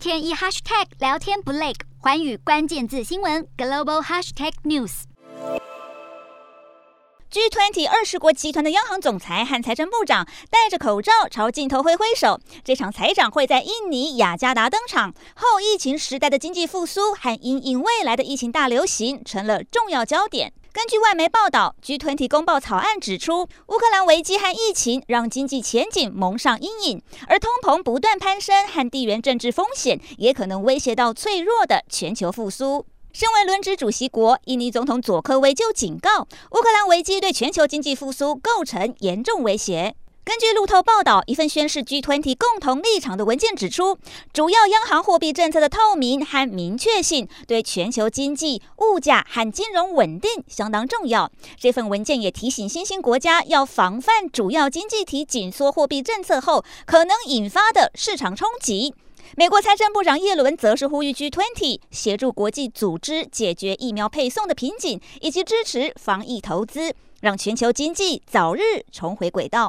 天一 hashtag 聊天不累，寰宇关键字新闻 global hashtag news。G20 二十国集团的央行总裁和财政部长戴着口罩朝镜头挥挥手。这场财长会在印尼雅加达登场。后疫情时代的经济复苏和因应未来的疫情大流行成了重要焦点。根据外媒报道据《团体公报草案指出，乌克兰危机和疫情让经济前景蒙上阴影，而通膨不断攀升和地缘政治风险也可能威胁到脆弱的全球复苏。身为轮值主席国，印尼总统佐科维就警告，乌克兰危机对全球经济复苏构成严重威胁。根据路透报道，一份宣示 G20 共同立场的文件指出，主要央行货币政策的透明和明确性对全球经济、物价和金融稳定相当重要。这份文件也提醒新兴国家要防范主要经济体紧缩货币政策后可能引发的市场冲击。美国财政部长耶伦则是呼吁 G20 协助国际组织解决疫苗配送的瓶颈，以及支持防疫投资，让全球经济早日重回轨道。